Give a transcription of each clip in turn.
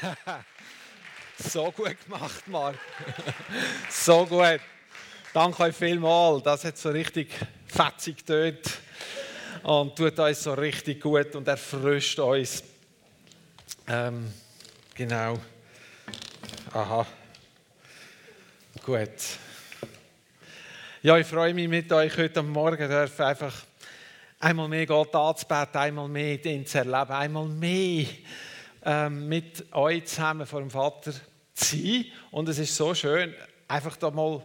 so gut gemacht, Marc. so gut. Danke euch vielmals. Das hat so richtig fetzig getönt und tut uns so richtig gut und erfrischt uns. Ähm, genau. Aha. Gut. Ja, ich freue mich mit euch heute Morgen dürfen einfach einmal mehr Gott anzubeten, einmal mehr ihn zu erleben, einmal mehr ähm, mit euch zusammen vor dem Vater zu sein. Und es ist so schön, einfach da mal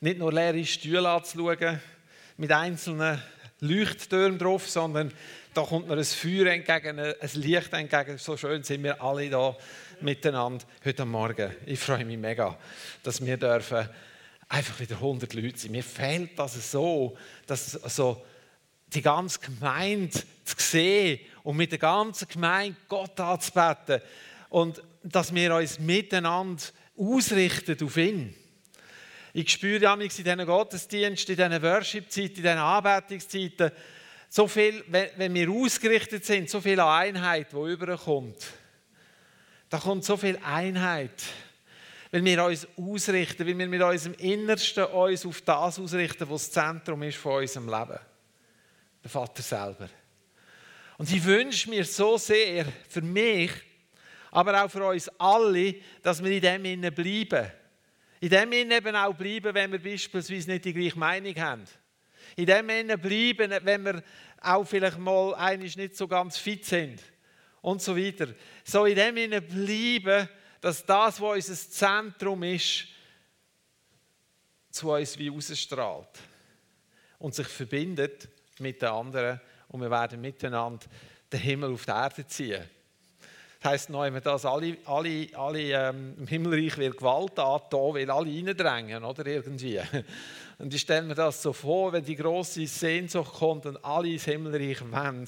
nicht nur leere Stühle anzuschauen, mit einzelnen Leuchttürmen drauf, sondern da kommt mir ein Feuer entgegen, ein Licht entgegen. So schön sind wir alle da miteinander heute Morgen. Ich freue mich mega, dass wir dürfen einfach wieder 100 Leute sind. Mir fehlt das so, dass so die ganze Gemeinde zu sehen und mit der ganzen Gemeinde Gott anzubeten und dass wir uns miteinander ausrichten auf ihn. Ich spüre ja in diesen Gottesdiensten, in diesen Worship-Zeiten, in diesen Anbetungszeiten, so viel, wenn wir ausgerichtet sind, so viel Einheit, die überkommt. Da kommt so viel Einheit, weil wir uns ausrichten, weil wir mit unserem Innersten uns auf das ausrichten, was das Zentrum ist von unserem Leben. Der Vater selber. Und ich wünsche mir so sehr für mich, aber auch für uns alle, dass wir in dem Innen bleiben. In dem Innen eben auch bleiben, wenn wir beispielsweise nicht die gleiche Meinung haben. In dem Innen bleiben, wenn wir auch vielleicht mal eigentlich nicht so ganz fit sind und so weiter. So in dem Innen bleiben, dass das, was unser Zentrum ist, zu uns wie ausstrahlt und sich verbindet mit den anderen und wir werden miteinander den Himmel auf die Erde ziehen. Das heisst noch, wenn das alle, alle, alle ähm, im Himmelreich wird Gewalt an, da will alle reindrängen, oder irgendwie. Und ich stelle mir das so vor, wenn die große Sehnsucht kommt und alle ins Himmelreich wollen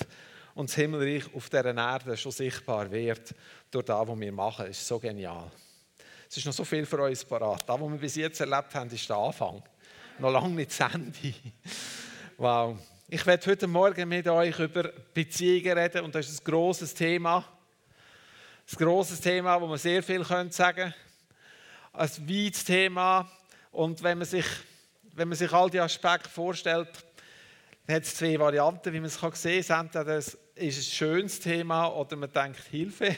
und das Himmelreich auf dieser Erde schon sichtbar wird durch das, was wir machen. Das ist so genial. Es ist noch so viel für uns parat. Das, was wir bis jetzt erlebt haben, ist der Anfang. Noch lange nicht das Ende. Wow. Ich werde heute Morgen mit euch über Beziehungen reden und das ist ein grosses Thema. Ein grosses Thema, wo man sehr viel sagen können. Ein weites Thema. Und wenn man sich, wenn man sich all die Aspekte vorstellt, dann hat es zwei Varianten, wie man es sehen kann. Entweder es ist ein schönes Thema oder man denkt, Hilfe.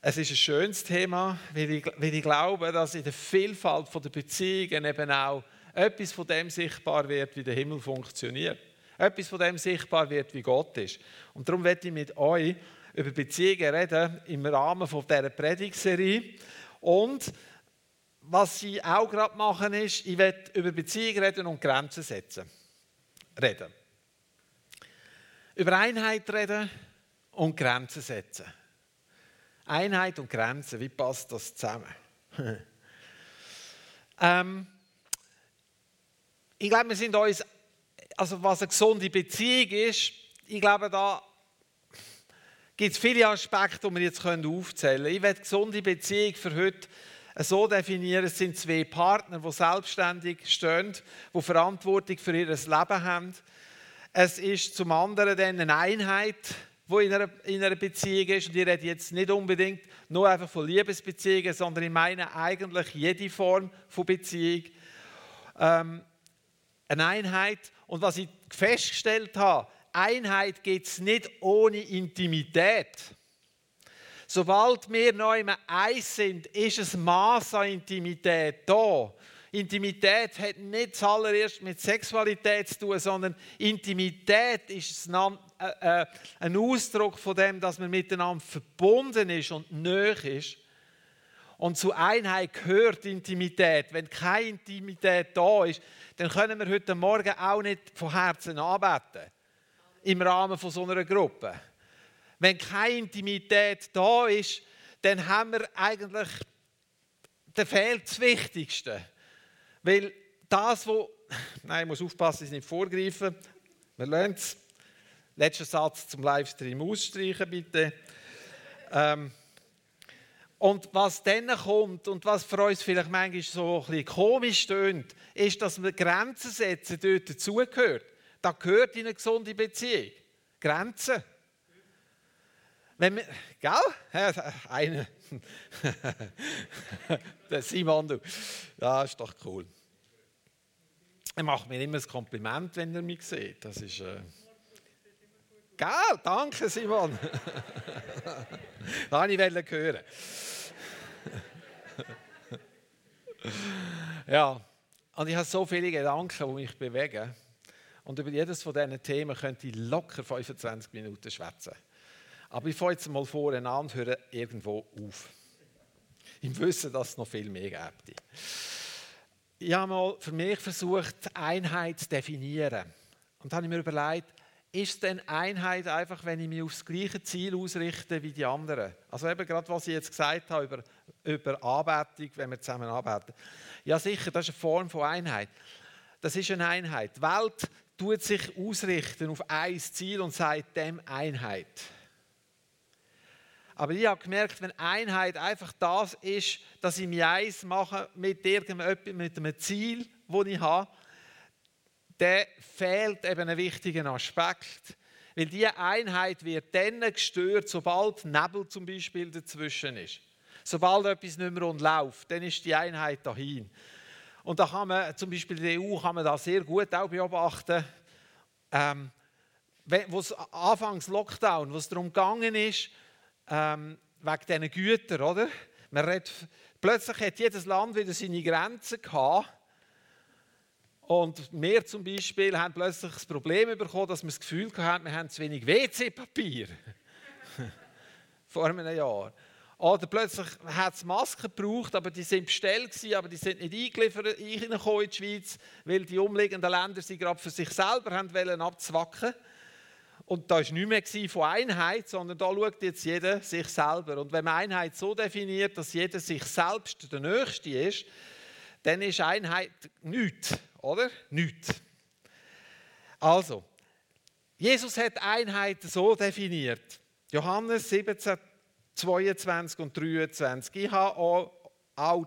Es ist ein schönes Thema, weil ich, weil ich glaube, dass in der Vielfalt der Beziehungen eben auch etwas von dem sichtbar wird, wie der Himmel funktioniert. Etwas von dem sichtbar wird, wie Gott ist. Und darum werde ich mit euch über Beziehungen reden im Rahmen von dieser Predigtserie. Und was sie auch gerade machen ist, ich werde über Beziehungen reden und Grenzen setzen. Reden. Über Einheit reden und Grenzen setzen. Einheit und Grenzen, wie passt das zusammen? ähm, ich glaube, wir sind uns, also was eine gesunde Beziehung ist, ich glaube, da gibt es viele Aspekte, die wir jetzt aufzählen können. Ich werde gesunde Beziehung für heute so definieren, es sind zwei Partner, die selbstständig stehen, die Verantwortung für ihr Leben haben. Es ist zum anderen dann eine Einheit, die in einer, in einer Beziehung ist. Und ich rede jetzt nicht unbedingt nur einfach von Liebesbeziehungen, sondern ich meine eigentlich jede Form von Beziehung. Ähm, eine Einheit. Und was ich festgestellt habe, Einheit geht es nicht ohne Intimität. Sobald wir neu eins sind, ist ein Maß an Intimität da. Intimität hat nicht zuallererst mit Sexualität zu tun, sondern Intimität ist ein, äh, äh, ein Ausdruck von dem, dass man miteinander verbunden ist und nöch ist. Und zu Einheit gehört Intimität. Wenn keine Intimität da ist, dann können wir heute Morgen auch nicht von Herzen anbeten im Rahmen von so einer Gruppe. Wenn keine Intimität da ist, dann haben wir eigentlich, dann fehlt das Wichtigste. Weil das, wo, nein, ich muss aufpassen, ich nicht vorgreifen, wir lernen es. Letzter Satz zum Livestream ausstreichen, bitte. Ähm, und was dann kommt und was für uns vielleicht manchmal so ein bisschen komisch tönt, ist, dass wir Grenzen setzen dort dazugehört. Da gehört in eine gesunde Beziehung. Grenzen. Wenn wir, gell? Eine. Der Simon, du. Ja, ist doch cool. Er macht mir immer ein Kompliment, wenn er mich sieht. Das ist. Äh... Gell? Danke, Simon. das wollte ich hören. ja, und ich habe so viele Gedanken, die mich bewegen. Und über jedes von diesen Themen könnte ich locker 25 Minuten schwätzen. Aber ich fange jetzt mal vorne an und höre irgendwo auf. Im Wissen, dass es noch viel mehr gibt. Ich habe mal für mich versucht, Einheit zu definieren. Und dann habe ich mir überlegt, ist denn Einheit einfach, wenn ich mich auf das gleiche Ziel ausrichte wie die anderen? Also eben gerade, was ich jetzt gesagt habe über, über Anbetung, wenn wir zusammen arbeiten. Ja sicher, das ist eine Form von Einheit. Das ist eine Einheit. Die Welt tut sich ausrichten auf ein Ziel und sagt dem Einheit. Aber ich habe gemerkt, wenn Einheit einfach das ist, dass ich mich eins mache mit irgendetwas, mit einem Ziel, das ich habe, dann fehlt eben ein wichtiger Aspekt. Weil diese Einheit wird dann gestört, sobald Nebel zum Beispiel dazwischen ist. Sobald etwas nicht mehr rund läuft, dann ist die Einheit dahin. Und da kann man, zum Beispiel in der EU, kann man das sehr gut auch beobachten. Ähm, wo es anfangs Lockdown, wo es darum gegangen ist, ähm, wegen diesen Gütern, oder? Man redet, plötzlich hat jedes Land wieder seine Grenzen gehabt. Und wir zum Beispiel haben plötzlich das Problem bekommen, dass wir das Gefühl hatten, wir haben zu wenig WC-Papier. Vor einem Jahr. Oder plötzlich hat es Masken gebraucht, aber die sind bestellt gewesen, aber die sind nicht eingeliefert in die Schweiz, weil die umliegenden Länder sie gerade für sich selber haben wollen abzwacken. Und da war nichts mehr von Einheit, sondern da schaut jetzt jeder sich selber. Und wenn man Einheit so definiert, dass jeder sich selbst der Nächste ist, dann ist Einheit nichts, oder? Nichts. Also, Jesus hat Einheit so definiert. Johannes 17, 22 und 23. Ich habe auch,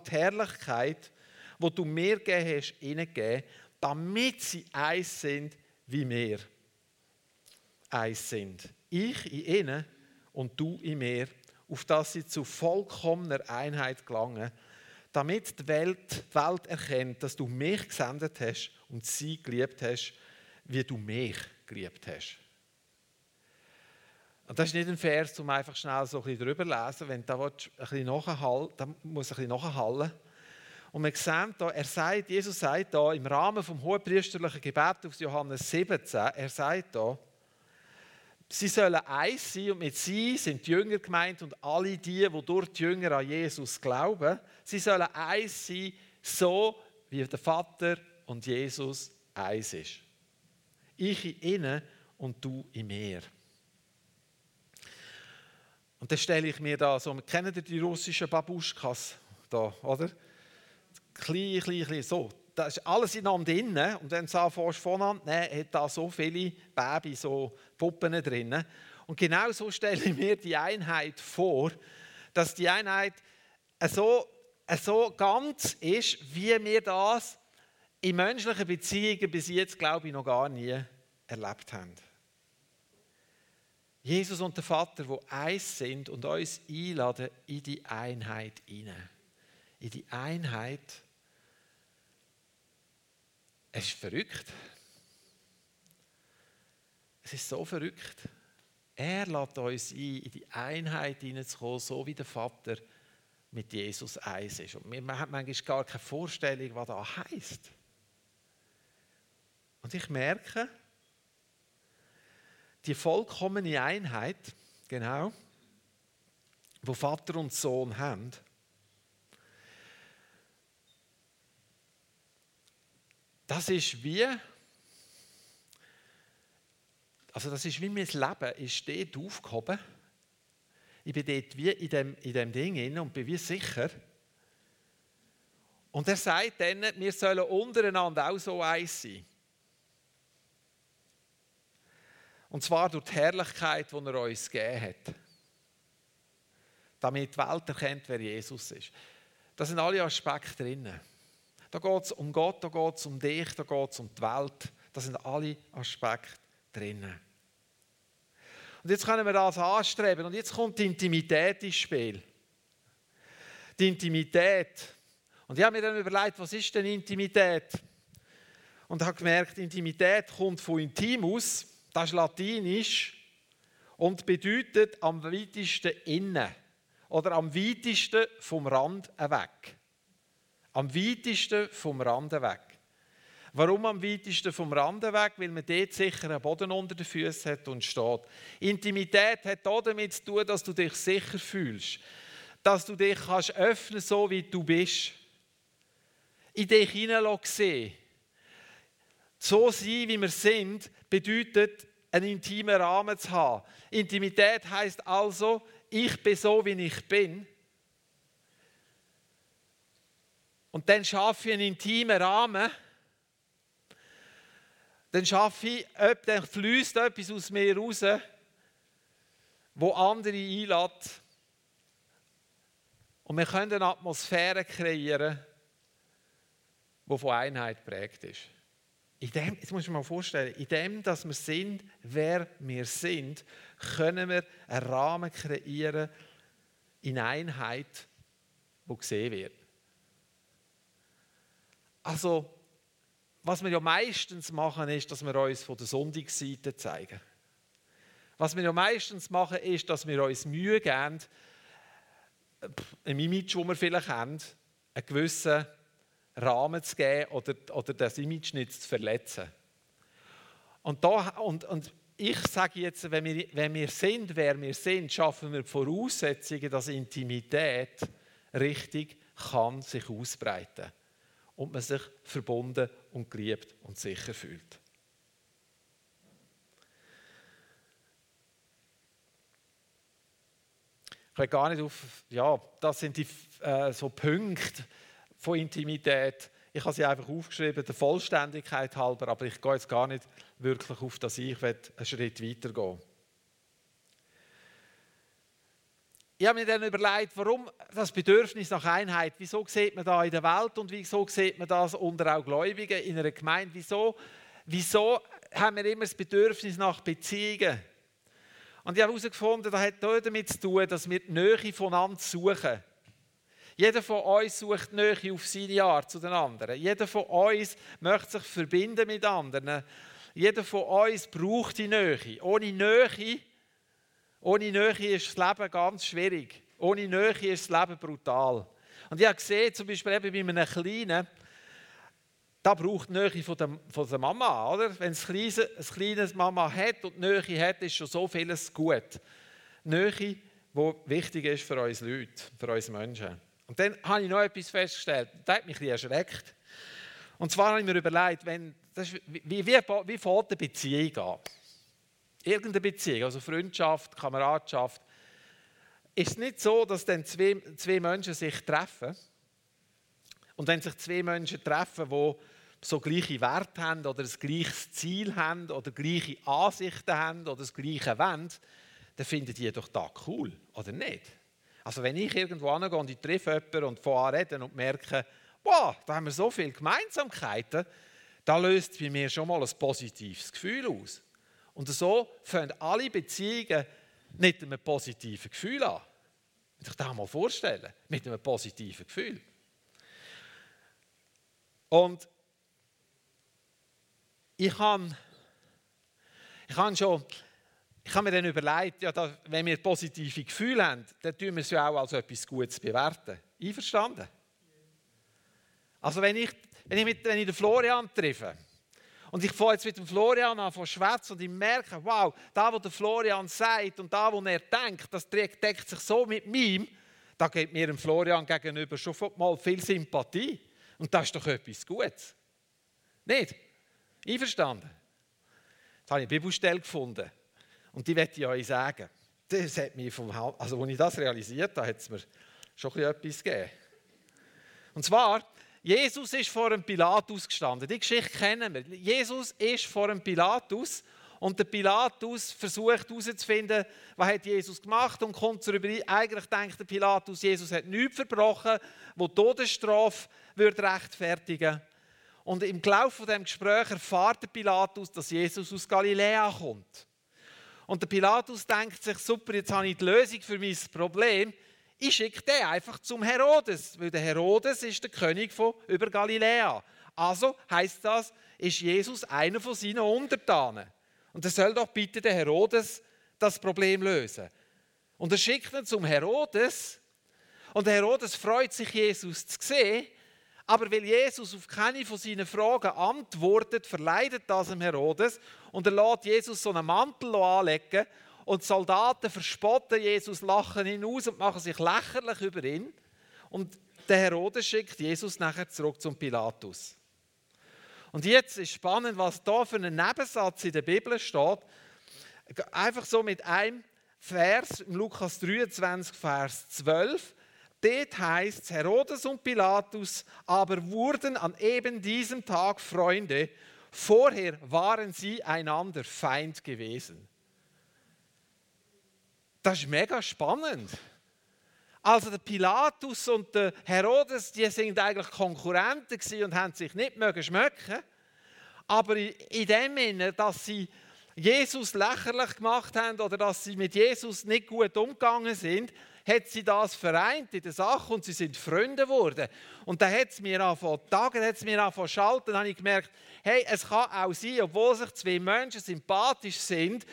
die Herrlichkeit, die du mir gegeben hast, ihnen gegeben, damit sie eins sind wie wir eins sind. Ich in ihnen und du in mir, auf dass sie zu vollkommener Einheit gelangen, damit die Welt, die Welt erkennt, dass du mich gesendet hast und sie geliebt hast, wie du mich geliebt hast. Und das ist nicht ein Vers, um einfach schnell so ein drüber zu lesen. Wenn da ein bisschen muss ein bisschen nachhallen. Und wir sehen da, er sagt, Jesus sagt da im Rahmen vom hohepriesterlichen Gebet aus Johannes 17, er sagt da, sie sollen eins sein und mit sie sind die Jünger gemeint und alle die, die durch die Jünger an Jesus glauben, sie sollen eins sein, so wie der Vater und Jesus eins ist. Ich in ihnen und du in mir. Und dann stelle ich mir da so, kennen die russischen Babuschkas da, oder? Klein, klein, klein, so. Da ist alles ineinander drin. Und wenn du anfängst voneinander hat da so viele Babys, so Puppen drin. Und genau so stelle ich mir die Einheit vor, dass die Einheit so, so ganz ist, wie wir das in menschlichen Beziehungen bis jetzt, glaube ich, noch gar nie erlebt haben. Jesus und der Vater, wo eins sind und uns einladen in die Einheit hinein. In die Einheit. Es ist verrückt. Es ist so verrückt. Er lädt uns ein, in die Einheit hineinzukommen, so wie der Vater mit Jesus eins ist. Und man hat manchmal gar keine Vorstellung, was das heisst. Und ich merke, die vollkommene Einheit, genau, wo Vater und Sohn haben, das ist wie, also das ist wie mein Leben ist dort aufgehoben. Ich bin dort wie in dem, in dem Ding drin und bin wie sicher. Und er sagt dann, wir sollen untereinander auch so eins sein. Und zwar durch die Herrlichkeit, die er uns gegeben hat. Damit die Welt erkennt, wer Jesus ist. Da sind alle Aspekte drin. Da geht es um Gott, da geht es um dich, da geht es um die Welt. Da sind alle Aspekte drin. Und jetzt können wir das anstreben. Und jetzt kommt die Intimität ins Spiel. Die Intimität. Und ich habe mir dann überlegt, was ist denn Intimität? Und habe gemerkt, Intimität kommt von Intimus, das ist Latinisch und bedeutet am weitesten innen oder am weitesten vom Rand weg. Am weitesten vom Rand weg. Warum am weitesten vom Rand weg? Weil man dort sicher einen Boden unter den Füßen hat und steht. Intimität hat auch damit zu tun, dass du dich sicher fühlst. Dass du dich kannst öffnen so wie du bist. In dich hineinsehen. So sein, wie wir sind, bedeutet, einen intimen Rahmen zu haben. Intimität heißt also, ich bin so, wie ich bin. Und dann schaffe ich einen intimen Rahmen. Dann schaffe ich, dann fließt etwas aus mir raus, wo andere einlädt. Und wir können eine Atmosphäre kreieren, die von Einheit prägt ist. In dem, jetzt muss ich mir mal vorstellen, in dem, dass wir sind, wer wir sind, können wir einen Rahmen kreieren in Einheit, wo gesehen wird. Also, was wir ja meistens machen, ist, dass wir uns von der Sonntagsseite zeigen. Was wir ja meistens machen, ist, dass wir uns Mühe geben, ein Image, das wir vielleicht haben, einen gewissen Rahmen zu geben oder, oder das Image nicht zu verletzen. Und, da, und, und ich sage jetzt, wenn wir, wenn wir sind, wer wir sind, schaffen wir die Voraussetzungen, dass Intimität richtig kann sich ausbreiten und man sich verbunden und geliebt und sicher fühlt. Ich will gar nicht auf, ja, das sind die äh, so Punkte, von Intimität. Ich habe sie einfach aufgeschrieben, der Vollständigkeit halber, aber ich gehe jetzt gar nicht wirklich auf das Ich will einen Schritt weiter gehen. Ich habe mir dann überlegt, warum das Bedürfnis nach Einheit, wieso sieht man da in der Welt und wieso sieht man das unter auch Gläubigen in einer Gemeinde, wieso, wieso haben wir immer das Bedürfnis nach Beziehungen? Und ich habe herausgefunden, das hat damit zu tun, dass wir die Nähe voneinander suchen. Jeder von uns sucht Nähe auf seine Art zu den anderen. Jeder von uns möchte sich verbinden mit anderen. Jeder von uns braucht die Nähe. Ohne Nähe, ohne Nähe ist das Leben ganz schwierig. Ohne Nähe ist das Leben brutal. Und ich habe gesehen, zum Beispiel eben bei einem Kleinen, da braucht die Nähe von der, von der Mama, oder? Wenn es ein kleines, ein kleines Mama hat und die Nähe hat, ist schon so vieles gut. Nähe, die wichtig ist für uns Leute, für uns Menschen. Und dann habe ich noch etwas festgestellt, das hat mich ein erschreckt. Und zwar habe ich mir überlegt, wenn, das ist, wie, wie, wie fängt eine Beziehung an? Irgendeine Beziehung, also Freundschaft, Kameradschaft. Ist es nicht so, dass dann zwei, zwei Menschen sich treffen und wenn sich zwei Menschen treffen, die so gleiche Werte haben oder ein gleiches Ziel haben oder gleiche Ansichten haben oder das gleiche wollen, dann finden die doch da cool, oder nicht? Also wenn ich irgendwo angehe und ich treffe jemanden und an reden und merke, wow, da haben wir so viele Gemeinsamkeiten, da löst bei mir schon mal ein positives Gefühl aus. Und so fangen alle Beziehungen mit einem positiven Gefühl an. Wenn ich das mal vorstellen, mit einem positiven Gefühl. Und ich habe ich habe schon mir dann überlegt, ja, da, wenn wir positive Gefühle haben, dann tun wir es ja auch als etwas Gutes bewerten. Einverstanden? Also wenn ich, wenn ich, mit, wenn ich den Florian treffe und ich fange jetzt mit dem Florian an von schwätzen und ich merke, wow, da, wo der Florian sagt und da, wo er denkt, das deckt sich so mit mir, da gibt mir dem Florian gegenüber schon mal viel Sympathie. Und das ist doch etwas Gutes. Nicht? Einverstanden? Jetzt habe ich eine Bibelstelle gefunden. Und die werde ich euch sagen. Das hat mich vom also als ich das realisiert habe, hat es mir schon etwas gegeben. Und zwar, Jesus ist vor einem Pilatus gestanden. Die Geschichte kennen wir. Jesus ist vor einem Pilatus und der Pilatus versucht herauszufinden, was hat Jesus gemacht und kommt zur Übereinstimmung. Eigentlich denkt der Pilatus, Jesus hat nichts verbrochen, wo die Todesstrafe würde rechtfertigen Und im Laufe von dem Gespräch erfahrt der Pilatus, dass Jesus aus Galiläa kommt. Und der Pilatus denkt sich, super, jetzt habe ich die Lösung für mein Problem. Ich schicke den einfach zum Herodes, weil der Herodes ist der König von über Galiläa. Also heißt das, ist Jesus einer von seinen Untertanen. Und er soll doch bitte der Herodes das Problem lösen. Und er schickt ihn zum Herodes. Und der Herodes freut sich, Jesus zu sehen. Aber weil Jesus auf keine von seinen Fragen antwortet, verleidet das dem Herodes und er lässt Jesus so einen Mantel anlegen und die Soldaten verspotten Jesus, lachen ihn aus und machen sich lächerlich über ihn. Und der Herodes schickt Jesus nachher zurück zum Pilatus. Und jetzt ist spannend, was da für ein Nebensatz in der Bibel steht. Einfach so mit einem Vers, Lukas 23, Vers 12. Dort heißt Herodes und Pilatus aber wurden an eben diesem Tag Freunde. Vorher waren sie einander Feind gewesen. Das ist mega spannend. Also der Pilatus und der Herodes, die sind eigentlich Konkurrenten und haben sich nicht mögen schmecken. Aber in dem Sinne, dass sie Jesus lächerlich gemacht haben oder dass sie mit Jesus nicht gut umgegangen sind, hat sie das vereint in der Sache und sie sind Freunde geworden. Und da hat es mir angefangen, Tagen hat es mir angefangen schalten, dann habe ich gemerkt, hey, es kann auch sein, obwohl sich zwei Menschen sympathisch sind,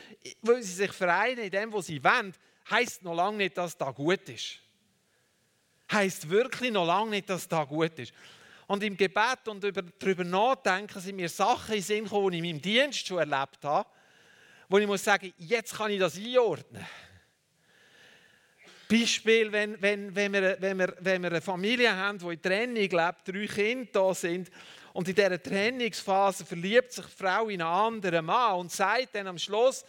weil sie sich vereinen in dem, was sie wollen, heisst noch lange nicht, dass das gut ist. Heißt wirklich noch lange nicht, dass das gut ist. Und im Gebet und darüber nachdenken sind mir Sachen in Sinn gekommen, die ich in meinem Dienst schon erlebt habe, wo ich muss sagen, jetzt kann ich das einordnen. Beispiel, wenn, wenn, wenn, wir, wenn, wir, wenn wir eine Familie haben, die in Trennung lebt, drei Kinder da sind und in dieser Trennungsphase verliebt sich die Frau in einen anderen Mann und sagt dann am Schluss,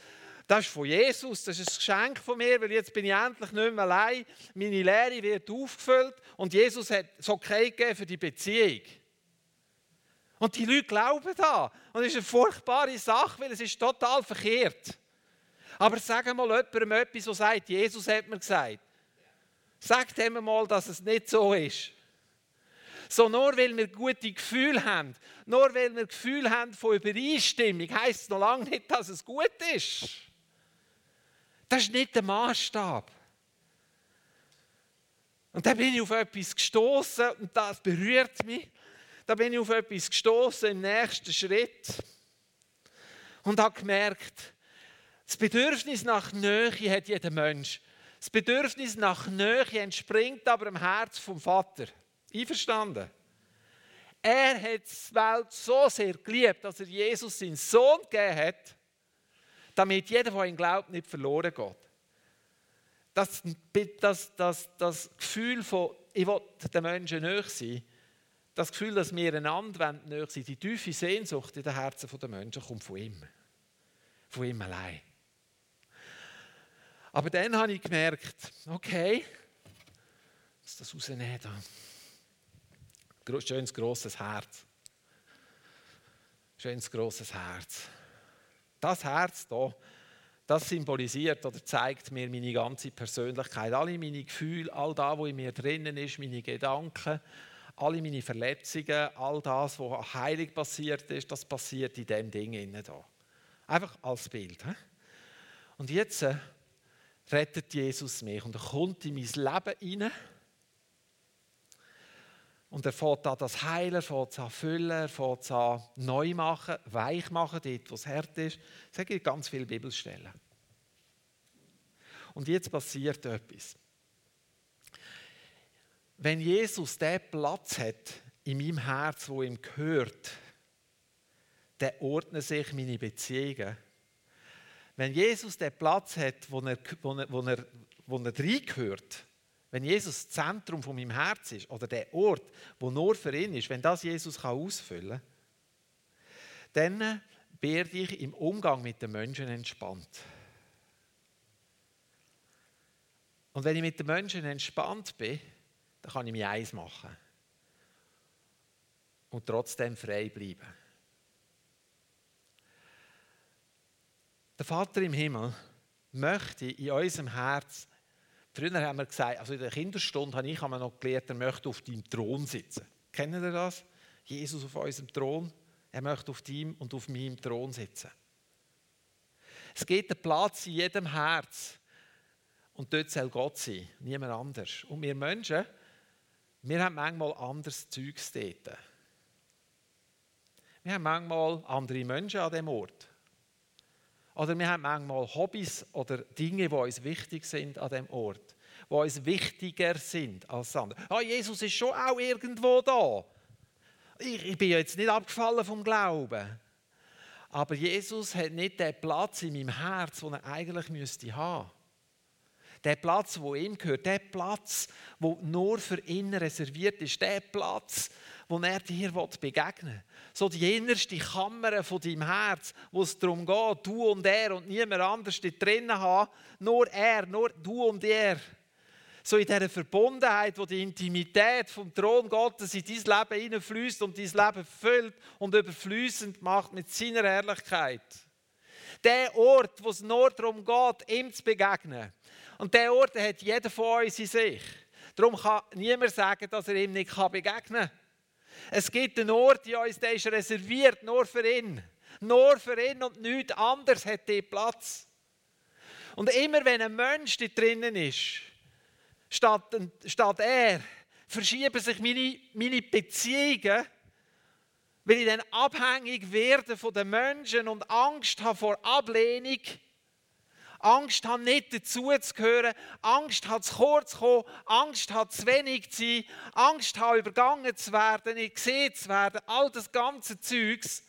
das ist von Jesus, das ist ein Geschenk von mir, weil jetzt bin ich endlich nicht mehr allein, meine Lehre wird aufgefüllt und Jesus hat es okay gegeben für die Beziehung. Und die Leute glauben da. Und es ist eine furchtbare Sache, weil es ist total verkehrt. Aber sagen mal jemandem etwas, der sagt, Jesus hat mir gesagt. Sagt ihm mal, dass es nicht so ist. So, nur weil wir gute Gefühle haben, nur weil wir Gefühl haben von Übereinstimmung, heisst es noch lange nicht, dass es gut ist. Das ist nicht der Maßstab. Und da bin ich auf etwas gestoßen und das berührt mich. Da bin ich auf etwas gestoßen im nächsten Schritt und habe gemerkt, das Bedürfnis nach Nähe hat jeder Mensch. Das Bedürfnis nach Nähe entspringt aber im Herz vom Vater. Einverstanden? Er hat die Welt so sehr geliebt, dass er Jesus seinen Sohn gegeben hat, damit jeder, der ihn glaubt, nicht verloren geht. Das, das, das, das Gefühl von, ich will den Menschen näher sein, das Gefühl, dass wir einander näher sind, die tiefe Sehnsucht in den Herzen der Menschen kommt von ihm. Von ihm allein. Aber dann habe ich gemerkt, okay, was das rausnehmen da. Schönes grosses Herz. Schönes grosses Herz. Das Herz hier, das symbolisiert oder zeigt mir meine ganze Persönlichkeit, alle meine Gefühle, all das, was in mir drinnen ist, meine Gedanken, alle meine Verletzungen, all das, was heilig passiert ist, das passiert in dem Ding innen da. Einfach als Bild. Und jetzt äh, rettet Jesus mich und er kommt in mein Leben hinein. Und er fängt an das Heilen, er fängt an füllen, er fängt an neu machen, weich machen, dort wo es hart ist. Es gibt ganz viele Bibelstellen. Und jetzt passiert etwas. Wenn Jesus den Platz hat in meinem Herz, wo ihm gehört, dann ordnen sich meine Beziehungen wenn Jesus den Platz hat, wo er, wo er, wo er, wo er reingehört, wenn Jesus das Zentrum von meinem Herz ist oder der Ort, wo nur für ihn ist, wenn das Jesus kann ausfüllen kann, dann werde ich im Umgang mit den Menschen entspannt. Und wenn ich mit den Menschen entspannt bin, dann kann ich mich eins machen und trotzdem frei bleiben. Der Vater im Himmel möchte in unserem Herz, früher haben wir gesagt, also in der Kinderstunde habe ich noch gelernt, er möchte auf deinem Thron sitzen. Kennen ihr das? Jesus auf unserem Thron. Er möchte auf deinem und auf meinem Thron sitzen. Es gibt einen Platz in jedem Herz. Und dort soll Gott sein, niemand anders. Und wir Menschen, wir haben manchmal anderes Zeugs dort. Wir haben manchmal andere Menschen an dem Ort. Oder wir haben manchmal Hobbys oder Dinge, die uns wichtig sind an dem Ort, die uns wichtiger sind als andere. Ah, Jesus ist schon auch irgendwo da. Ich, ich bin jetzt nicht abgefallen vom Glauben. Aber Jesus hat nicht den Platz in meinem Herz, den er eigentlich müsste haben. Der Platz, wo ihm gehört, der Platz, wo nur für ihn reserviert ist, der Platz, wo er dir begegnen will. So die innerste Kammer von deinem Herz, wo es darum geht, du und er und niemand anders dort drinnen haben, nur er, nur du und er. So in dieser Verbundenheit, wo die Intimität vom Thron Gottes in dein Leben hineinfließt und dein Leben füllt und überfließend macht mit seiner Herrlichkeit. Der Ort, wo es nur darum geht, ihm zu begegnen. Und der Ort hat jeder von uns in sich. Darum kann niemand sagen, dass er ihm nicht begegnen kann. Es gibt einen Ort in uns, der ist reserviert nur für ihn. Nur für ihn und nichts anderes hat der Platz. Und immer wenn ein Mensch da drinnen ist, statt, statt er, verschieben sich meine, meine Beziehungen, weil ich dann abhängig werde von den Menschen und Angst habe vor Ablehnung. Angst habe, nicht dazuzugehören, Angst habe, zu kurz zu kommen, Angst habe, zu wenig zu sein, Angst habe, übergangen zu werden, nicht gesehen zu werden, all das ganze Zeugs,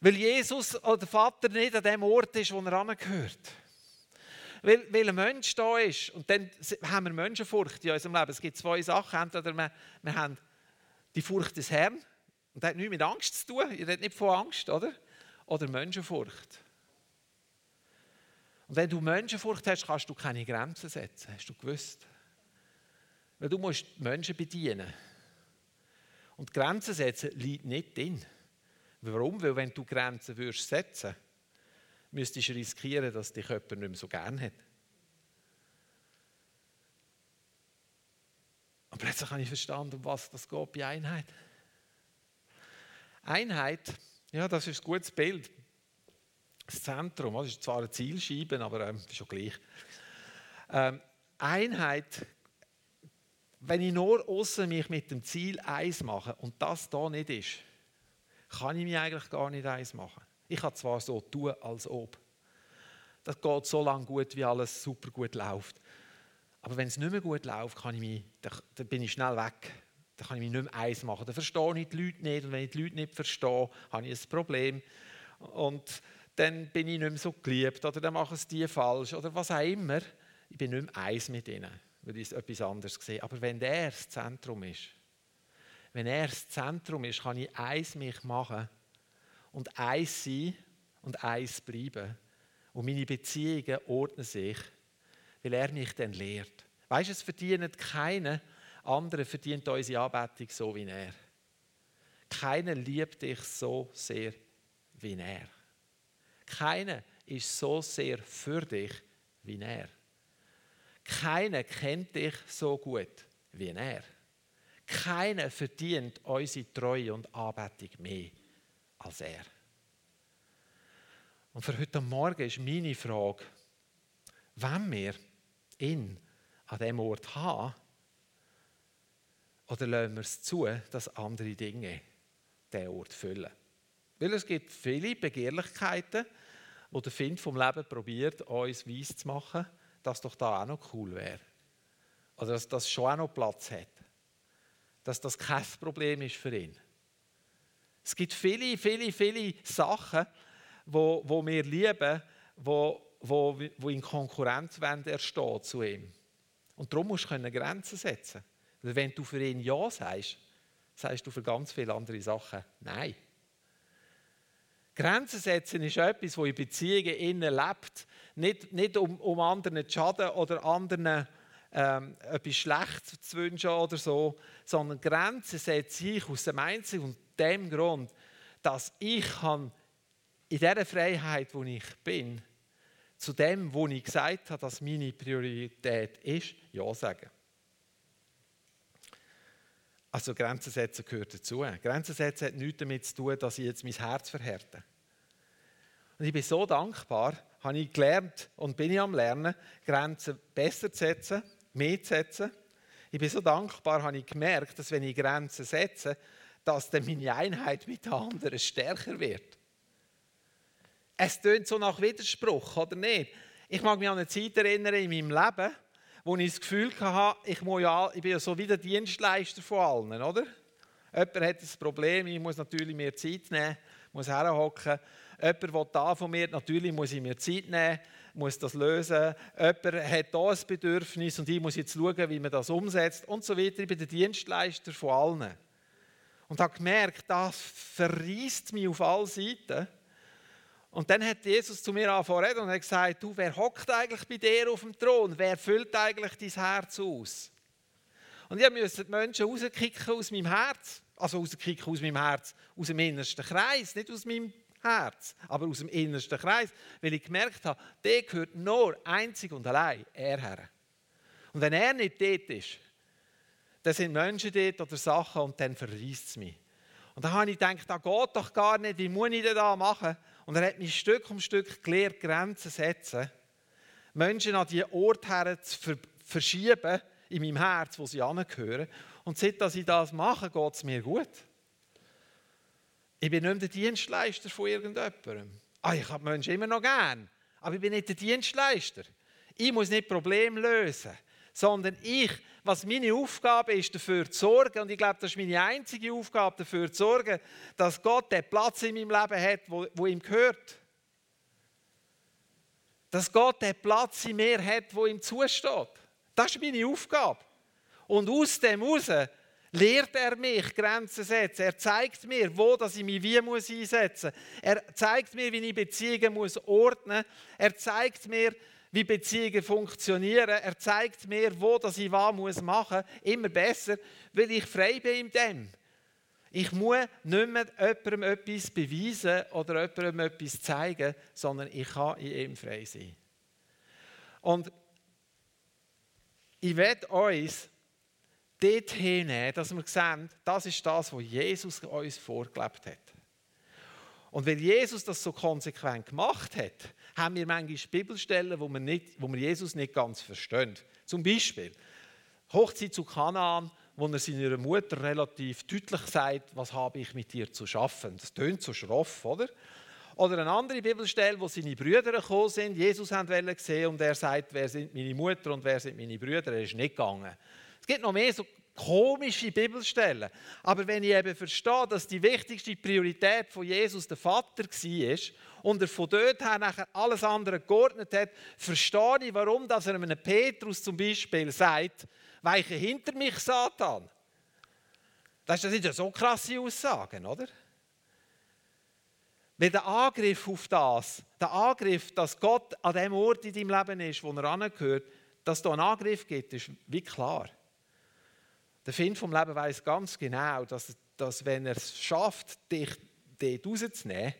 weil Jesus oder der Vater nicht an dem Ort ist, wo er angehört. Weil, weil ein Mensch da ist, und dann haben wir Menschenfurcht in unserem Leben. Es gibt zwei Sachen. Entweder wir, wir haben die Furcht des Herrn, und das hat nichts mit Angst zu tun. Ihr redet nicht von Angst, oder? Oder Menschenfurcht. Und wenn du Menschenfurcht hast, kannst du keine Grenzen setzen. Hast du gewusst? Weil du musst Menschen bedienen. Und Grenzen setzen liegt nicht drin. Warum? Weil wenn du Grenzen würdest setzen, müsstest du riskieren, dass dich jemand nicht mehr so gern hat. Und plötzlich habe ich verstanden, um was das geht bei Einheit. Einheit, ja, das ist ein gutes Bild das Zentrum. Das ist zwar eine Zielscheibe, aber ähm, ist schon gleich. Ähm, Einheit, wenn ich nur außen mich mit dem Ziel eins mache und das da nicht ist, kann ich mich eigentlich gar nicht eins machen. Ich kann zwar so tun, als ob. Das geht so lange gut, wie alles super gut läuft. Aber wenn es nicht mehr gut läuft, kann ich mich, dann bin ich schnell weg. Dann kann ich mich nicht mehr eins machen. Dann verstehe ich die Leute nicht. Und wenn ich die Leute nicht verstehe, habe ich ein Problem. Und dann bin ich nicht mehr so geliebt oder dann machen es die falsch oder was auch immer. Ich bin nicht mehr eins mit ihnen, weil ich etwas anderes sehe. Aber wenn der das Zentrum ist, wenn er das Zentrum ist, kann ich eins mich machen und eins sein und eins bleiben. Und meine Beziehungen ordnen sich, weil er mich dann lehrt. Weißt du, es verdient keiner andere verdient unsere Anbetung so wie er. Keiner liebt dich so sehr wie er. Keiner ist so sehr für dich wie er. Keiner kennt dich so gut wie er. Keiner verdient unsere Treue und Anbetung mehr als er. Und für heute Morgen ist meine Frage, wenn wir ihn an dem Ort haben, oder lassen wir es zu, dass andere Dinge den Ort füllen? Weil es gibt viele Begehrlichkeiten, wo der Find vom Leben probiert, uns weiss zu machen, dass doch da auch noch cool wäre. Oder dass das schon auch noch Platz hat. Dass das kein Problem ist für ihn. Es gibt viele, viele, viele Sachen, wo, wo wir lieben, wo, wo, wo in Konkurrenz er steht zu ihm. Und darum musst du Grenzen setzen. Wenn du für ihn Ja sagst, sagst du für ganz viele andere Sachen Nein. Grenzen setzen ist etwas, das in Beziehungen innen lebt. Nicht, nicht um, um anderen zu schaden oder anderen ähm, etwas Schlechtes zu wünschen oder so, sondern Grenzen setze ich aus dem einzigen und dem Grund, dass ich in dieser Freiheit, wo ich bin, zu dem, wo ich gesagt habe, dass meine Priorität ist, Ja sagen. Also Grenzen setzen gehört dazu. Grenzen setzen hat nichts damit zu tun, dass ich jetzt mein Herz verhärte. Und ich bin so dankbar, habe ich gelernt und bin ich am Lernen, Grenzen besser zu setzen, mehr zu setzen. Ich bin so dankbar, habe ich gemerkt, dass wenn ich Grenzen setze, dass dann meine Einheit mit den anderen stärker wird. Es tönt so nach Widerspruch, oder nicht? Ich mag mich an eine Zeit erinnern in meinem Leben, wo ich das Gefühl hatte, ich, muss ja, ich bin ja so wie der Dienstleister von allen, oder? Jemand hat ein Problem, ich muss natürlich mehr Zeit nehmen, muss herhocken. Jemand will da von mir, natürlich muss ich mir Zeit nehmen, muss das lösen. Jemand hat da ein Bedürfnis und ich muss jetzt schauen, wie man das umsetzt und so weiter. Ich bin der Dienstleister von allen. Und habe gemerkt, das verriest mich auf alle Seiten. Und dann hat Jesus zu mir angefangen und hat gesagt, du, wer hockt eigentlich bei dir auf dem Thron? Wer füllt eigentlich dein Herz aus? Und ich musste die Menschen rauskicken aus meinem Herz. Also rauskicken aus meinem Herz, aus dem innersten Kreis, nicht aus meinem Herz, aber aus dem innersten Kreis, weil ich gemerkt habe, der gehört nur einzig und allein er her. Und wenn er nicht dort ist, dann sind Menschen dort oder Sachen und dann verreist es mich. Und dann habe ich gedacht, das geht doch gar nicht, wie muss ich das da machen? Und er hat mich Stück um Stück gelehrt, Grenzen zu setzen, Menschen an die Orte her zu verschieben in meinem Herz, wo sie angehören. Und seit dass ich das mache, geht es mir gut. Ich bin nicht der Dienstleister von irgendjemandem. Ah, ich habe Menschen immer noch gern, aber ich bin nicht der Dienstleister. Ich muss nicht Probleme lösen, sondern ich, was meine Aufgabe ist, dafür zu sorgen, und ich glaube, das ist meine einzige Aufgabe, dafür zu sorgen, dass Gott den Platz in meinem Leben hat, wo, wo ihm gehört. Dass Gott den Platz in mir hat, wo ihm zusteht. Das ist meine Aufgabe. Und aus dem heraus lehrt er mich Grenzen setzen. Er zeigt mir, wo dass ich mich wie muss einsetzen muss. Er zeigt mir, wie ich Beziehungen muss ordnen. Er zeigt mir, wie Beziehungen funktionieren. Er zeigt mir, wo dass ich was muss machen. Immer besser, weil ich frei bin in dem. Ich muss nicht mehr jemandem etwas beweisen oder jemandem etwas zeigen, sondern ich kann in ihm frei sein. Und ich werde uns dorthin nehmen, dass wir sehen, das ist das, was Jesus uns vorgelebt hat. Und weil Jesus das so konsequent gemacht hat, haben wir manchmal Bibelstellen, wo wir, nicht, wo wir Jesus nicht ganz verstehen. Zum Beispiel Hochzeit zu Kanaan, wo er seiner Mutter relativ deutlich sagt, was habe ich mit dir zu schaffen. Das tönt so schroff, oder? Oder eine andere Bibelstelle, wo seine Brüder gekommen sind, Jesus haben sehen und er sagt, wer sind meine Mutter und wer sind meine Brüder. Er ist nicht gegangen. Es gibt noch mehr so komische Bibelstellen. Aber wenn ich eben verstehe, dass die wichtigste Priorität von Jesus der Vater war und er von dort her nachher alles andere geordnet hat, verstehe ich, warum dass er einem Petrus zum Beispiel sagt, weiche hinter mich, Satan. Das sind ja so krasse Aussagen, oder? Weil der Angriff auf das, der Angriff, dass Gott an dem Ort in deinem Leben ist, wo er angehört, dass da einen Angriff gibt, ist wie klar. Der Finn vom Leben weiß ganz genau, dass, dass wenn er es schafft, dich dort rauszunehmen,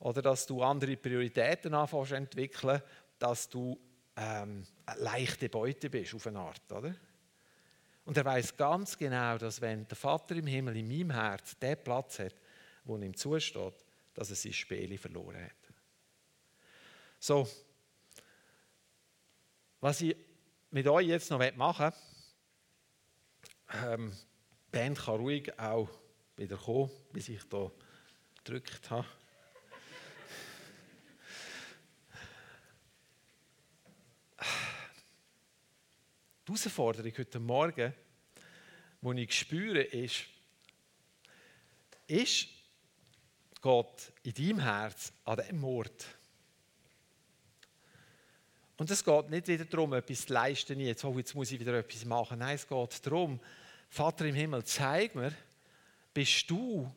oder dass du andere Prioritäten anfängst zu entwickeln, dass du ähm, eine leichte Beute bist auf eine Art, oder? Und er weiß ganz genau, dass wenn der Vater im Himmel in meinem Herz den Platz hat, wo ihm zusteht, dass er sein Spiel verloren hat. So, was ich mit euch jetzt noch machen möchte, ähm, die Band kann ruhig auch wieder kommen, bis ich hier gedrückt habe. Die Herausforderung heute Morgen, die ich spüre, ist, ist Gott in deinem Herz an diesem Ort? Und es geht nicht wieder darum, etwas zu leisten, jetzt, oh, jetzt muss ich wieder etwas machen. Nein, es geht darum, Vater im Himmel, zeig mir, bist du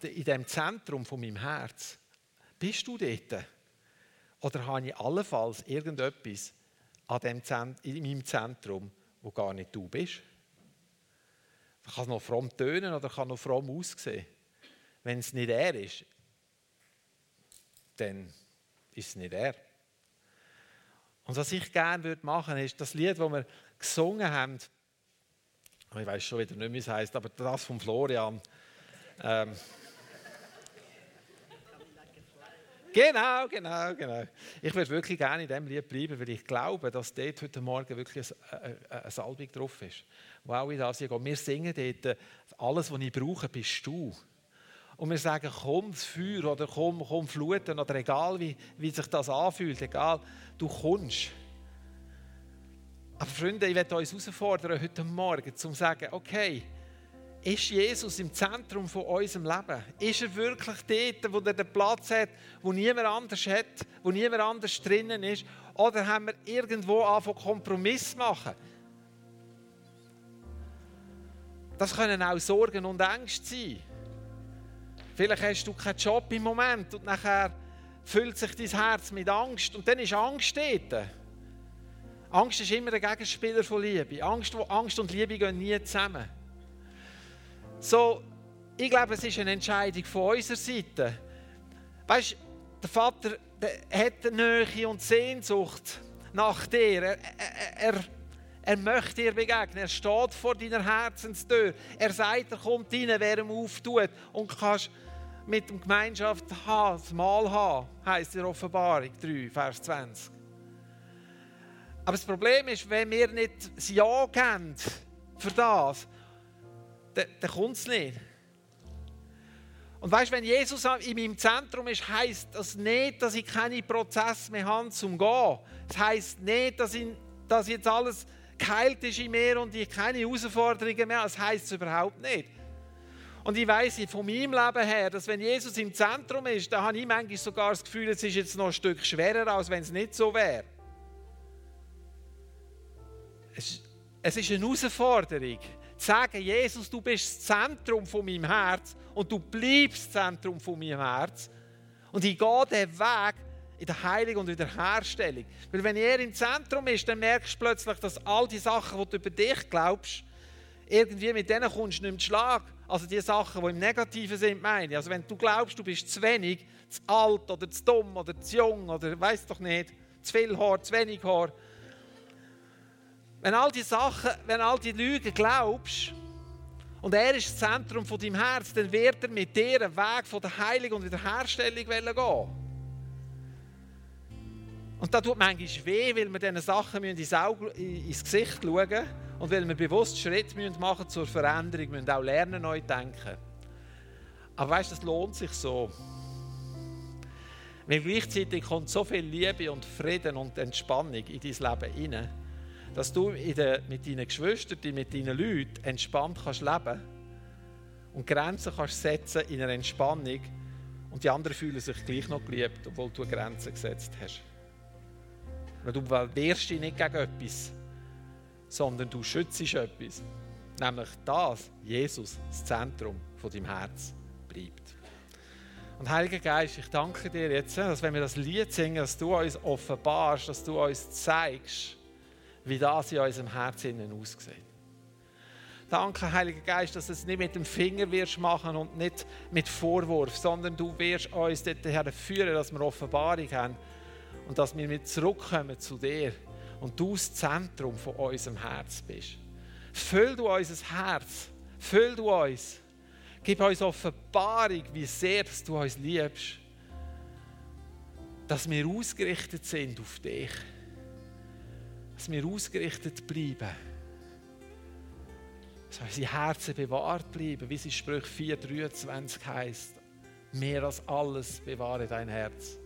in dem Zentrum von meinem Herz? Bist du dort? Oder habe ich allenfalls irgendetwas an dem Zent in meinem Zentrum, wo gar nicht du bist? Das kann noch fromm tönen oder kann noch fromm aussehen. Wenn es nicht er ist, dann ist es nicht er. Und was ich gerne machen würde, ist das Lied, das wir gesungen haben, ich weiß schon wieder nicht, wie es heißt, aber das von Florian. Ähm, Genau, genau, genau. Ich würde wirklich gerne in diesem Lied bleiben, weil ich glaube, dass dort heute Morgen wirklich eine, Salbung drauf ist. Wow, in das geht. Wir singen dort, alles, was ich brauche, bist du. Und wir sagen, komm das Feuer oder komm, komm Fluten oder egal wie, wie sich das anfühlt, egal, du kommst. Aber Freunde, ich werde uns herausfordern heute Morgen, um zu sagen, okay, ist Jesus im Zentrum von unserem Leben? Ist er wirklich dort, wo er den Platz hat, wo niemand anders hat, wo niemand anders drinnen ist? Oder haben wir irgendwo angefangen, Kompromiss machen? Das können auch Sorgen und Ängste sein. Vielleicht hast du keinen Job im Moment und nachher füllt sich dein Herz mit Angst und dann ist Angst dort. Angst ist immer ein Gegenspieler von Liebe. Angst, Angst und Liebe gehen nie zusammen. So, ich glaube, es ist eine Entscheidung von unserer Seite. Weißt du, der Vater der hat eine Nähe und Sehnsucht nach dir. Er, er, er, er möchte dir begegnen. Er steht vor deiner Herzenstür. Er sagt, er kommt rein, wer ihm auftut. Und kannst mit dem Gemeinschaft das Mahl haben, heisst in Offenbarung 3, Vers 20. Aber das Problem ist, wenn wir nicht das Ja geben für das, dann, dann kommt es nicht. Und weißt, wenn Jesus in meinem Zentrum ist, heißt das nicht, dass ich keine Prozesse mehr habe zum Gehen. Das heißt nicht, dass, ich, dass jetzt alles geheilt ist in mir und ich keine Herausforderungen mehr. Das heißt es überhaupt nicht. Und ich weiß von meinem Leben her, dass wenn Jesus im Zentrum ist, dann habe ich manchmal sogar das Gefühl, es ist jetzt noch ein Stück schwerer, als wenn es nicht so wäre. Es ist eine Herausforderung zu sagen, Jesus, du bist das Zentrum von meinem Herz und du bleibst das Zentrum von meinem Herz. Und ich gehe den Weg in der Heilung und in der Herstellung. Weil wenn er im Zentrum ist, dann merkst du plötzlich, dass all die Sachen, die du über dich glaubst, irgendwie mit denen kommst du nicht mehr Schlag. Also die Sachen, die im Negativen sind, meine ich. Also wenn du glaubst, du bist zu wenig, zu alt oder zu dumm oder zu jung oder weiß doch nicht, zu viel Haar, zu wenig Haar, wenn all die Sachen, wenn all die Lügen glaubst und er ist das Zentrum von deinem Herz, dann wird er mit dir einen Weg von der Heilung und Wiederherstellung gehen. Und das tut manchmal weh, weil wir diesen Sachen ins, Auge, ins Gesicht schauen und weil wir bewusst Schritte machen zur Veränderung, müssen auch lernen, neu denken. Aber weißt du, das lohnt sich so. Weil gleichzeitig kommt so viel Liebe und Frieden und Entspannung in dein Leben hinein dass du de, mit deinen Geschwistern, mit deinen Leuten entspannt kannst leben und Grenzen kannst setzen in einer Entspannung und die anderen fühlen sich gleich noch geliebt, obwohl du Grenzen gesetzt hast. Du wehrst dich nicht gegen etwas, sondern du schützt etwas. Nämlich das, Jesus, das Zentrum von deinem Herz bleibt. Und Heiliger Geist, ich danke dir jetzt, dass wenn wir das Lied singen, dass du uns offenbarst, dass du uns zeigst, wie das in unserem Herzen aussieht. Danke, Heiliger Geist, dass du es nicht mit dem Finger wirst machen und nicht mit Vorwurf, sondern du wirst uns dorthin führen, dass wir Offenbarung haben und dass wir mit zurückkommen zu dir und du das Zentrum von unserem Herz bist. Füll du unser Herz, füll du uns, gib uns Offenbarung, wie sehr du uns liebst, dass wir ausgerichtet sind auf dich dass wir ausgerichtet bleiben. Dass unsere Herzen bewahrt bleiben, wie es in Sprüche 4,23 heißt. Mehr als alles bewahre dein Herz,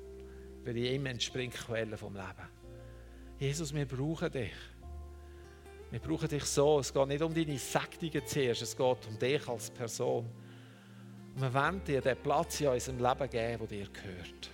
weil in ihm entspringt Quelle vom Leben. Jesus, wir brauchen dich. Wir brauchen dich so. Es geht nicht um deine Sättigen zuerst, es geht um dich als Person. Und wir wollen dir den Platz in unserem Leben geben, der dir gehört.